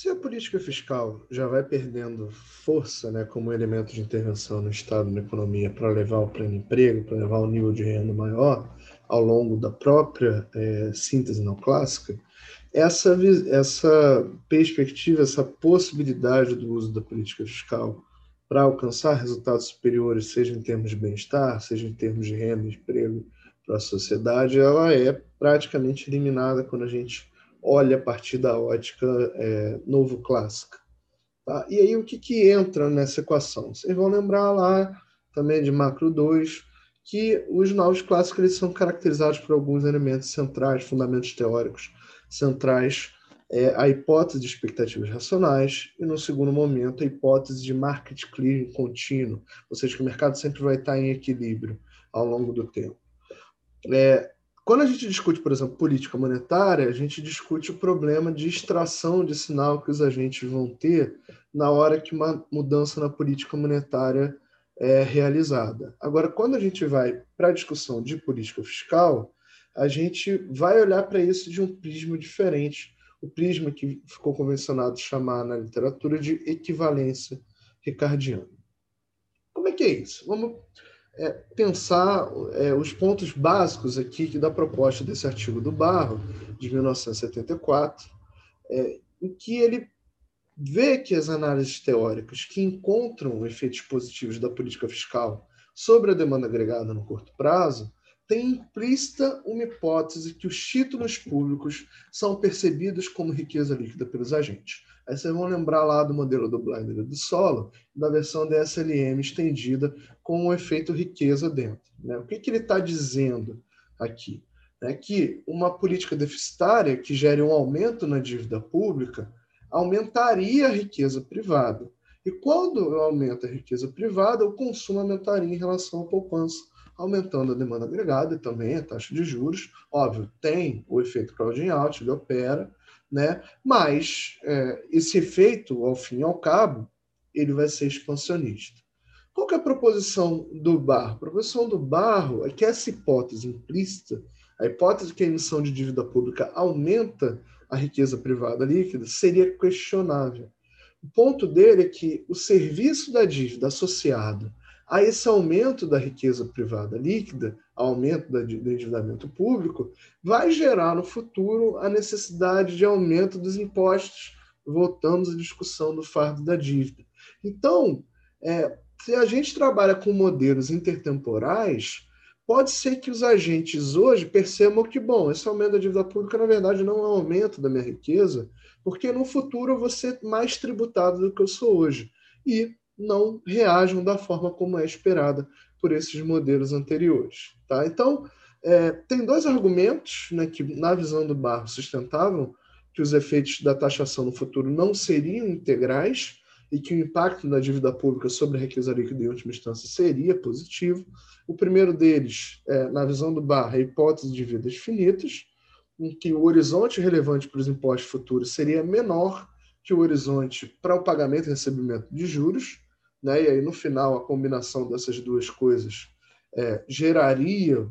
se a política fiscal já vai perdendo força né, como elemento de intervenção no Estado, na economia, para levar ao pleno emprego, para levar ao nível de renda maior, ao longo da própria é, síntese neoclássica, essa, essa perspectiva, essa possibilidade do uso da política fiscal para alcançar resultados superiores, seja em termos de bem-estar, seja em termos de renda e emprego para a sociedade, ela é praticamente eliminada quando a gente olha a partir da ótica é, novo clássica. Tá? E aí o que, que entra nessa equação? Vocês vão lembrar lá também de Macro 2 que os novos clássicos eles são caracterizados por alguns elementos centrais, fundamentos teóricos centrais, é, a hipótese de expectativas racionais e, no segundo momento, a hipótese de market clearing contínuo, ou seja, que o mercado sempre vai estar em equilíbrio ao longo do tempo. É, quando a gente discute, por exemplo, política monetária, a gente discute o problema de extração de sinal que os agentes vão ter na hora que uma mudança na política monetária é realizada. Agora, quando a gente vai para a discussão de política fiscal, a gente vai olhar para isso de um prisma diferente, o prisma que ficou convencionado chamar na literatura de equivalência ricardiana. Como é que é isso? Vamos é, pensar é, os pontos básicos aqui da proposta desse artigo do Barro, de 1974, é, em que ele vê que as análises teóricas que encontram efeitos positivos da política fiscal sobre a demanda agregada no curto prazo tem implícita uma hipótese que os títulos públicos são percebidos como riqueza líquida pelos agentes. Aí vocês vão lembrar lá do modelo do Blinder do solo, da versão da SLM estendida com o efeito riqueza dentro. Né? O que, que ele está dizendo aqui? É que uma política deficitária que gere um aumento na dívida pública aumentaria a riqueza privada. E quando aumenta a riqueza privada, o consumo aumentaria em relação à poupança aumentando a demanda agregada e também a taxa de juros. Óbvio, tem o efeito crowding out, ele opera, né? mas é, esse efeito, ao fim e ao cabo, ele vai ser expansionista. Qual que é a proposição do Barro? A proposição do Barro é que essa hipótese implícita, a hipótese que a emissão de dívida pública aumenta a riqueza privada líquida, seria questionável. O ponto dele é que o serviço da dívida associado a esse aumento da riqueza privada líquida, aumento do endividamento público, vai gerar no futuro a necessidade de aumento dos impostos. Voltamos à discussão do fardo da dívida. Então, é, se a gente trabalha com modelos intertemporais, pode ser que os agentes hoje percebam que, bom, esse aumento da dívida pública, na verdade, não é um aumento da minha riqueza, porque no futuro eu vou ser mais tributado do que eu sou hoje. E não reajam da forma como é esperada por esses modelos anteriores. Tá? Então, é, tem dois argumentos né, que, na visão do Barro, sustentavam que os efeitos da taxação no futuro não seriam integrais e que o impacto da dívida pública sobre a riqueza líquida em última instância seria positivo. O primeiro deles, é, na visão do Barro, é a hipótese de vidas finitas, em que o horizonte relevante para os impostos futuros seria menor que o horizonte para o pagamento e recebimento de juros, né? e aí no final a combinação dessas duas coisas é, geraria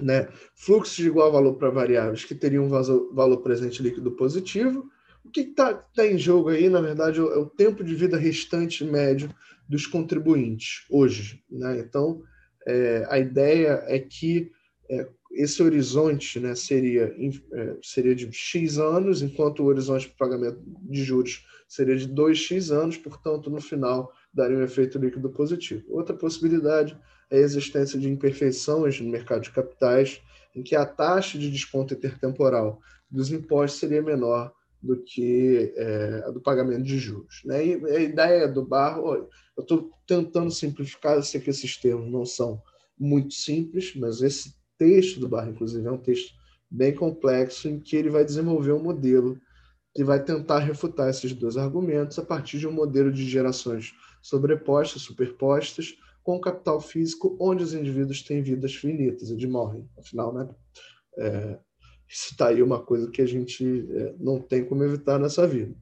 né, fluxos de igual valor para variáveis que teriam valor presente líquido positivo. O que está tá em jogo aí, na verdade, é o tempo de vida restante médio dos contribuintes hoje. Né? Então, é, a ideia é que é, esse horizonte né, seria, é, seria de X anos, enquanto o horizonte para pagamento de juros seria de 2X anos, portanto, no final, daria um efeito líquido positivo. Outra possibilidade é a existência de imperfeições no mercado de capitais, em que a taxa de desconto intertemporal dos impostos seria menor do que é, a do pagamento de juros. Né? E a ideia do Barro, eu estou tentando simplificar, eu sei que esses termos não são muito simples, mas esse texto do Barro, inclusive, é um texto bem complexo, em que ele vai desenvolver um modelo que vai tentar refutar esses dois argumentos a partir de um modelo de gerações sobrepostas, superpostas, com capital físico, onde os indivíduos têm vidas finitas, eles morrem. Afinal, né? É, isso está aí uma coisa que a gente é, não tem como evitar nessa vida.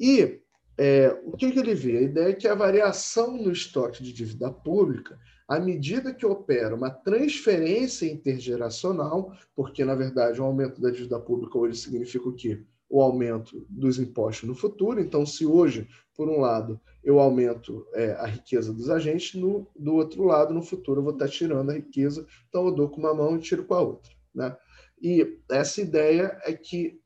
E é, o que, que ele vê? A ideia é que a variação no estoque de dívida pública, à medida que opera uma transferência intergeracional, porque, na verdade, o aumento da dívida pública hoje significa o quê? O aumento dos impostos no futuro. Então, se hoje, por um lado, eu aumento é, a riqueza dos agentes, no, do outro lado, no futuro, eu vou estar tirando a riqueza, então eu dou com uma mão e tiro com a outra. Né? E essa ideia é que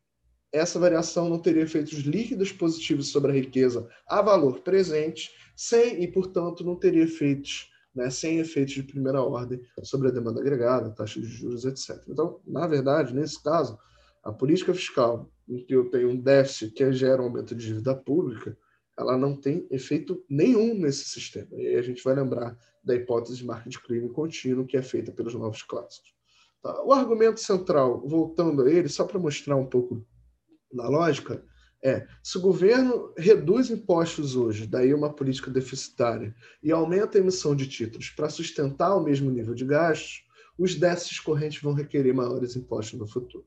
essa variação não teria efeitos líquidos positivos sobre a riqueza a valor presente, sem e, portanto, não teria efeitos, né, sem efeitos de primeira ordem sobre a demanda agregada, taxa de juros, etc. Então, na verdade, nesse caso, a política fiscal, em que eu tenho um déficit que gera um aumento de dívida pública, ela não tem efeito nenhum nesse sistema. E a gente vai lembrar da hipótese de marca de crime contínuo que é feita pelos novos clássicos. Tá? O argumento central, voltando a ele, só para mostrar um pouco da lógica, é: se o governo reduz impostos hoje, daí uma política deficitária, e aumenta a emissão de títulos para sustentar o mesmo nível de gastos, os déficits correntes vão requerer maiores impostos no futuro.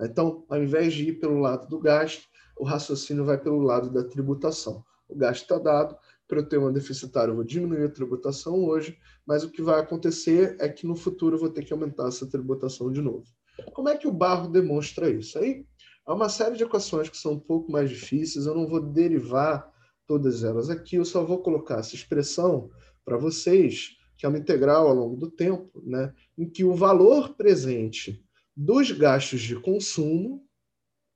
Então, ao invés de ir pelo lado do gasto, o raciocínio vai pelo lado da tributação. O gasto está dado, para eu ter uma deficitária, eu vou diminuir a tributação hoje, mas o que vai acontecer é que no futuro eu vou ter que aumentar essa tributação de novo. Como é que o Barro demonstra isso? Aí há uma série de equações que são um pouco mais difíceis, eu não vou derivar todas elas aqui, eu só vou colocar essa expressão para vocês, que é uma integral ao longo do tempo, né, em que o valor presente dos gastos de consumo,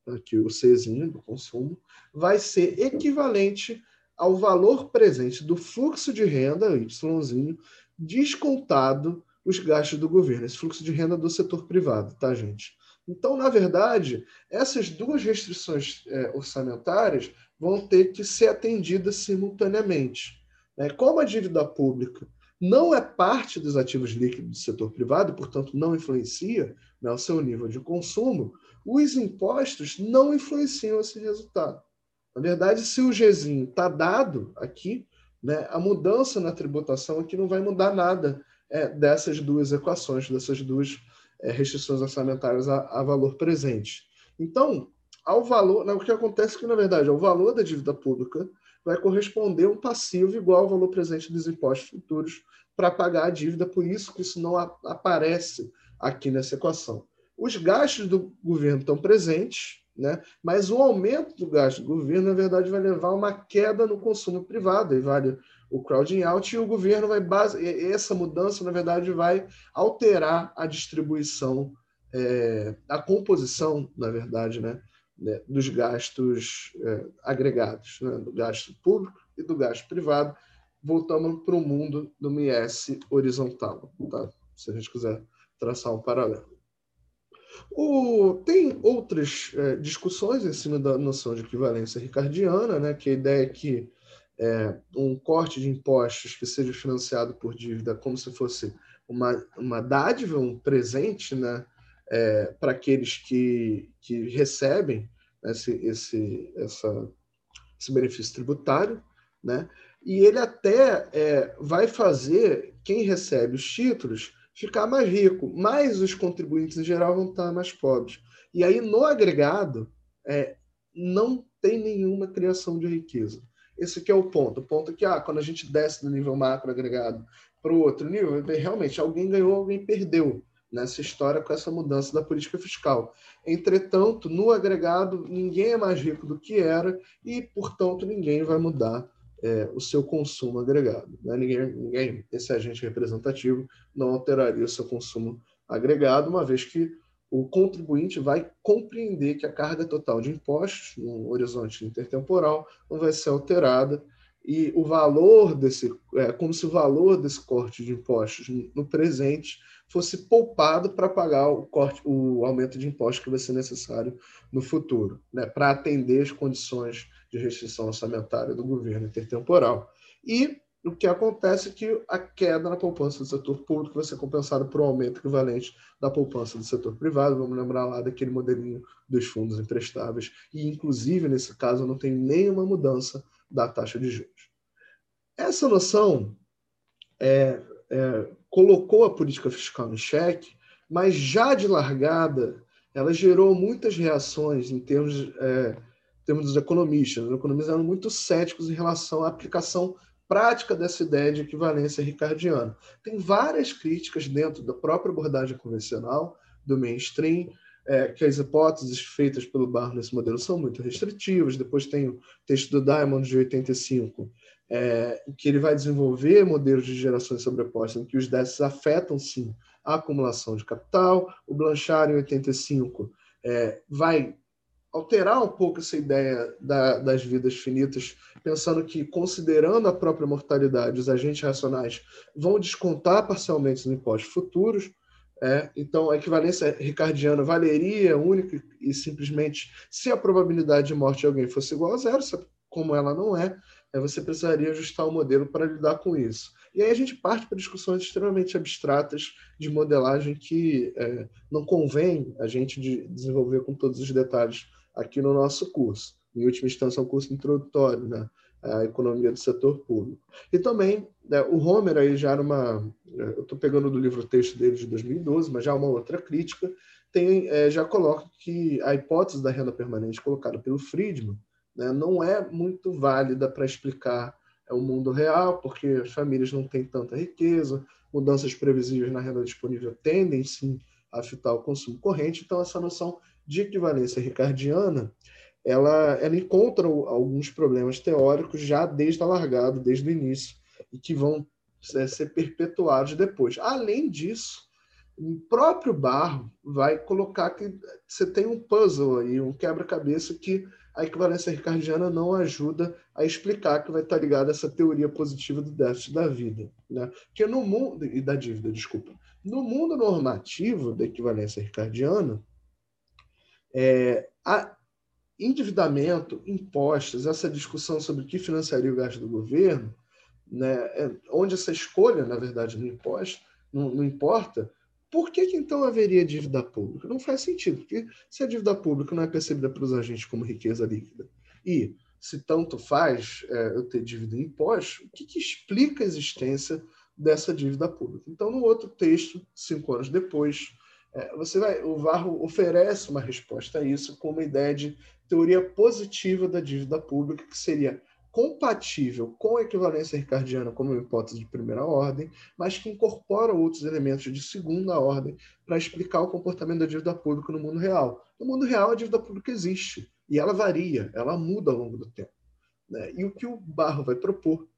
aqui o Czinho do consumo, vai ser equivalente ao valor presente do fluxo de renda, Yzinho, descontado os gastos do governo, esse fluxo de renda do setor privado, tá, gente? Então, na verdade, essas duas restrições é, orçamentárias vão ter que ser atendidas simultaneamente. Né? Como a dívida pública não é parte dos ativos líquidos do setor privado, portanto, não influencia né, o seu nível de consumo, os impostos não influenciam esse resultado. Na verdade, se o Gzinho está dado aqui, né, a mudança na tributação aqui não vai mudar nada é, dessas duas equações, dessas duas é, restrições orçamentárias a, a, valor presente. Então, ao valor, o que acontece é que, na verdade, ao valor da dívida pública vai corresponder um passivo igual ao valor presente dos impostos futuros para pagar a dívida, por isso que isso não aparece aqui nessa equação. Os gastos do governo estão presentes, né? mas o aumento do gasto do governo, na verdade, vai levar a uma queda no consumo privado, e vale o crowding out, e o governo vai base... essa mudança, na verdade, vai alterar a distribuição, é... a composição, na verdade, né? Né? dos gastos é, agregados, né? do gasto público e do gasto privado, voltamos para o mundo do MS horizontal, tá? se a gente quiser traçar um paralelo. O, tem outras é, discussões em cima da noção de equivalência ricardiana, né, que a ideia é que é, um corte de impostos que seja financiado por dívida como se fosse uma, uma dádiva, um presente né, é, para aqueles que, que recebem esse, esse, essa, esse benefício tributário, né? e ele até é, vai fazer quem recebe os títulos ficar mais rico, mas os contribuintes em geral vão estar mais pobres. E aí, no agregado, é, não tem nenhuma criação de riqueza. Esse aqui é o ponto. O ponto é que, ah, quando a gente desce do nível macro agregado para o outro nível, realmente alguém ganhou, alguém perdeu nessa história com essa mudança da política fiscal. Entretanto, no agregado, ninguém é mais rico do que era e, portanto, ninguém vai mudar é, o seu consumo agregado. Né? Ninguém, ninguém, esse agente representativo, não alteraria o seu consumo agregado, uma vez que o contribuinte vai compreender que a carga total de impostos, no horizonte intertemporal, não vai ser alterada e o valor desse, é como se o valor desse corte de impostos no presente fosse poupado para pagar o corte, o aumento de impostos que vai ser necessário no futuro, né, para atender as condições de restrição orçamentária do governo intertemporal. E o que acontece é que a queda na poupança do setor público vai ser compensada por um aumento equivalente da poupança do setor privado. Vamos lembrar lá daquele modelinho dos fundos emprestáveis. E, inclusive, nesse caso, não tem nenhuma mudança da taxa de juros. Essa noção é, é, colocou a política fiscal em xeque, mas já de largada, ela gerou muitas reações em termos é, termos dos economistas. Os economistas eram muito céticos em relação à aplicação prática dessa ideia de equivalência ricardiana. Tem várias críticas dentro da própria abordagem convencional, do mainstream, é, que as hipóteses feitas pelo Barro nesse modelo são muito restritivas. Depois tem o texto do Diamond de 85, é, que ele vai desenvolver modelos de gerações sobrepostas em que os déficits afetam sim a acumulação de capital. O Blanchard, em 85, é, vai alterar um pouco essa ideia da, das vidas finitas, pensando que, considerando a própria mortalidade, os agentes racionais vão descontar parcialmente os impostos futuros. É, então, a equivalência ricardiana valeria única e simplesmente se a probabilidade de morte de alguém fosse igual a zero, como ela não é, é você precisaria ajustar o modelo para lidar com isso. E aí a gente parte para discussões extremamente abstratas de modelagem que é, não convém a gente de desenvolver com todos os detalhes aqui no nosso curso. Em última instância, é um curso introdutório, né? A economia do setor público. E também, né, o Homer aí já era uma... Eu estou pegando do livro texto dele de 2012, mas já uma outra crítica, tem, é, já coloca que a hipótese da renda permanente colocada pelo Friedman né, não é muito válida para explicar é, o mundo real, porque as famílias não têm tanta riqueza, mudanças previsíveis na renda disponível tendem, sim, a afetar o consumo corrente. Então, essa noção de equivalência ricardiana, ela, ela encontra alguns problemas teóricos já desde a largada, desde o início, e que vão é, ser perpetuados depois. Além disso, o próprio Barro vai colocar que você tem um puzzle aí, um quebra-cabeça que a equivalência ricardiana não ajuda a explicar que vai estar ligado a essa teoria positiva do déficit da vida, né? Porque no mundo e da dívida, desculpa, no mundo normativo da equivalência ricardiana, é, a endividamento, impostos, essa discussão sobre o que financiaria o gasto do governo, né, é, onde essa escolha, na verdade, não, imposto, não, não importa, por que, que, então haveria dívida pública? Não faz sentido, porque se a dívida pública não é percebida pelos agentes como riqueza líquida, e se tanto faz é, eu ter dívida em impostos, o que, que explica a existência dessa dívida pública? Então, no outro texto, cinco anos depois, é, você vai, o Varro oferece uma resposta a isso com uma ideia de teoria positiva da dívida pública, que seria compatível com a equivalência ricardiana como hipótese de primeira ordem, mas que incorpora outros elementos de segunda ordem para explicar o comportamento da dívida pública no mundo real. No mundo real, a dívida pública existe e ela varia, ela muda ao longo do tempo. Né? E o que o Barro vai propor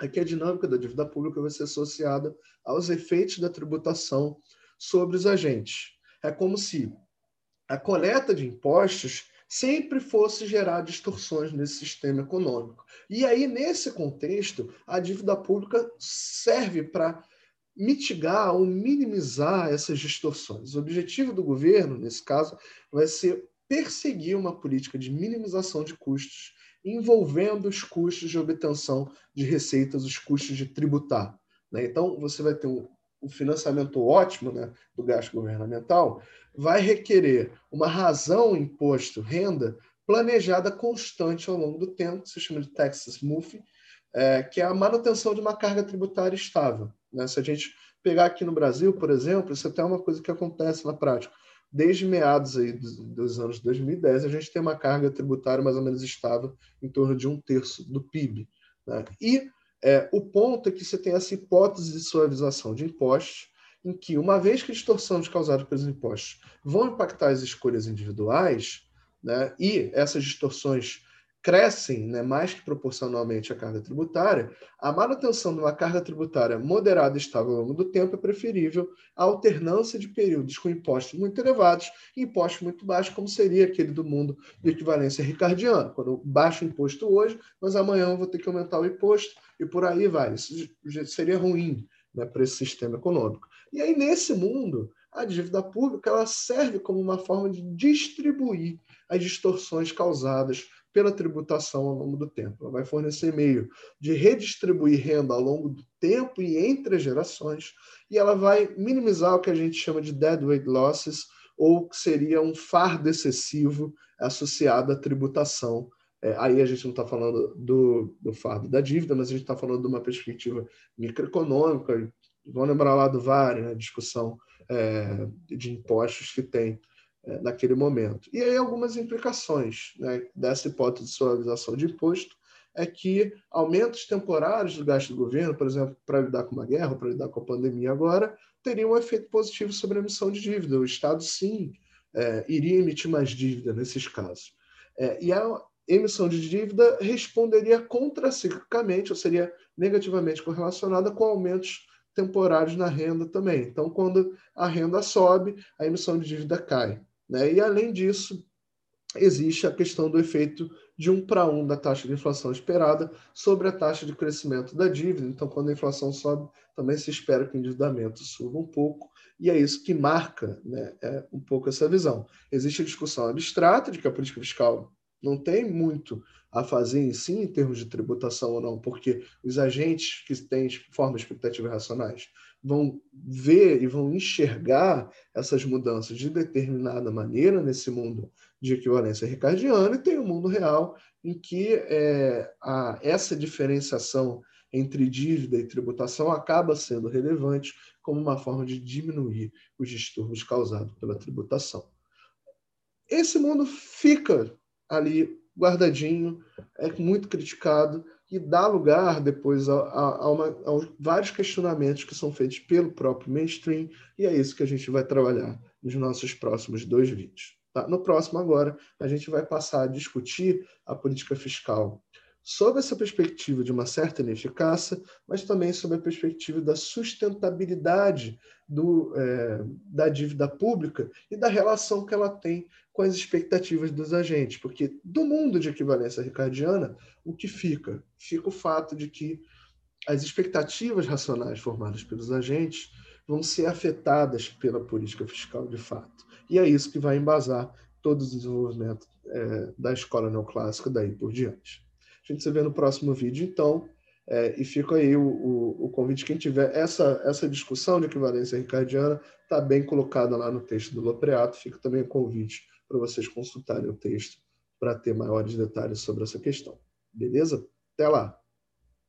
é que a dinâmica da dívida pública vai ser associada aos efeitos da tributação sobre os agentes. É como se a coleta de impostos sempre fosse gerar distorções nesse sistema econômico. E aí, nesse contexto, a dívida pública serve para mitigar ou minimizar essas distorções. O objetivo do governo, nesse caso, vai ser perseguir uma política de minimização de custos, envolvendo os custos de obtenção de receitas, os custos de tributar. Né? Então, você vai ter um o financiamento ótimo né, do gasto governamental, vai requerer uma razão imposto renda planejada constante ao longo do tempo, que se chama de tax smoothing, é, que é a manutenção de uma carga tributária estável. Né? Se a gente pegar aqui no Brasil, por exemplo, isso até é uma coisa que acontece na prática. Desde meados aí dos, dos anos 2010, a gente tem uma carga tributária mais ou menos estável, em torno de um terço do PIB. Né? E é, o ponto é que você tem essa hipótese de suavização de impostos, em que, uma vez que distorções causadas pelos impostos vão impactar as escolhas individuais, né, e essas distorções crescem né, mais que proporcionalmente à carga tributária, a manutenção de uma carga tributária moderada e estável ao longo do tempo é preferível à alternância de períodos com impostos muito elevados e impostos muito baixos, como seria aquele do mundo de equivalência ricardiana, quando baixo o imposto hoje, mas amanhã eu vou ter que aumentar o imposto e por aí vai. Isso seria ruim né, para esse sistema econômico. E aí, nesse mundo, a dívida pública ela serve como uma forma de distribuir as distorções causadas pela tributação ao longo do tempo. Ela vai fornecer meio de redistribuir renda ao longo do tempo e entre as gerações, e ela vai minimizar o que a gente chama de deadweight losses, ou que seria um fardo excessivo associado à tributação. É, aí a gente não está falando do, do fardo da dívida, mas a gente está falando de uma perspectiva microeconômica. Vão lembrar lá do VAR, né, a discussão é, de impostos que tem naquele momento. E aí algumas implicações né, dessa hipótese de suavização de imposto é que aumentos temporários do gasto do governo, por exemplo, para lidar com uma guerra, para lidar com a pandemia agora, teriam um efeito positivo sobre a emissão de dívida. O Estado, sim, é, iria emitir mais dívida nesses casos. É, e a emissão de dívida responderia contraciclicamente, ou seria negativamente correlacionada com aumentos temporários na renda também. Então, quando a renda sobe, a emissão de dívida cai. Né? E, além disso, existe a questão do efeito de um para um da taxa de inflação esperada sobre a taxa de crescimento da dívida. Então, quando a inflação sobe, também se espera que o endividamento suba um pouco, e é isso que marca né, é um pouco essa visão. Existe a discussão abstrata de que a política fiscal não tem muito a fazer em si, em termos de tributação ou não, porque os agentes que têm formas expectativas racionais vão ver e vão enxergar essas mudanças de determinada maneira nesse mundo de equivalência ricardiana, e tem o um mundo real em que é, a, essa diferenciação entre dívida e tributação acaba sendo relevante como uma forma de diminuir os distúrbios causados pela tributação. Esse mundo fica ali guardadinho, é muito criticado e dá lugar depois a, a, a, uma, a, vários questionamentos que são feitos pelo próprio mainstream, e é isso que a gente vai trabalhar nos nossos próximos dois vídeos. Tá? No próximo, agora, a gente vai passar a discutir a política fiscal sob essa perspectiva de uma certa ineficácia, mas também sob a perspectiva da sustentabilidade do, é, da dívida pública e da relação que ela tem com as expectativas dos agentes. Porque do mundo de equivalência ricardiana, o que fica? Fica o fato de que as expectativas racionais formadas pelos agentes vão ser afetadas pela política fiscal de fato. E é isso que vai embasar todo o desenvolvimento é, da escola neoclássica daí por diante. A gente se vê no próximo vídeo, então. É, e fica aí o, o, o, convite, quem tiver essa, essa discussão de equivalência ricardiana, está bem colocada lá no texto do Lopreato, fica também o convite para vocês consultarem o texto para ter maiores detalhes sobre essa questão. Beleza? Até lá!